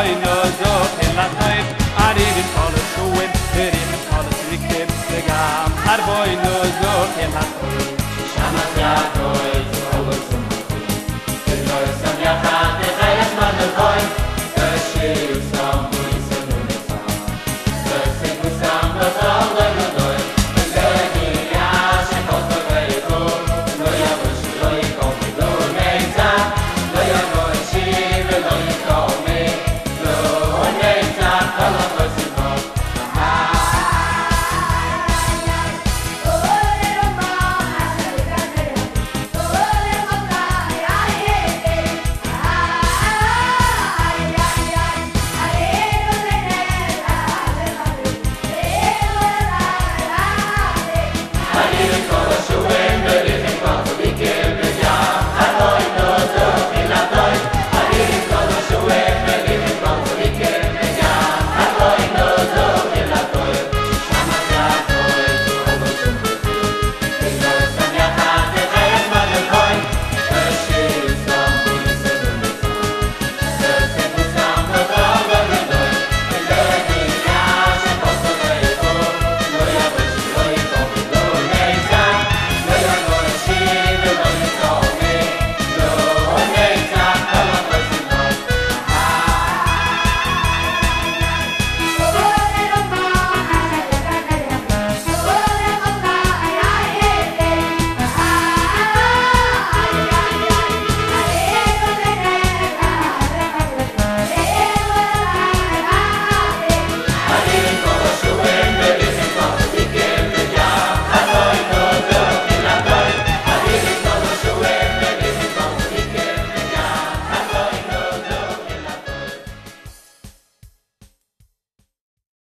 oi no zo in la noit arriv in boy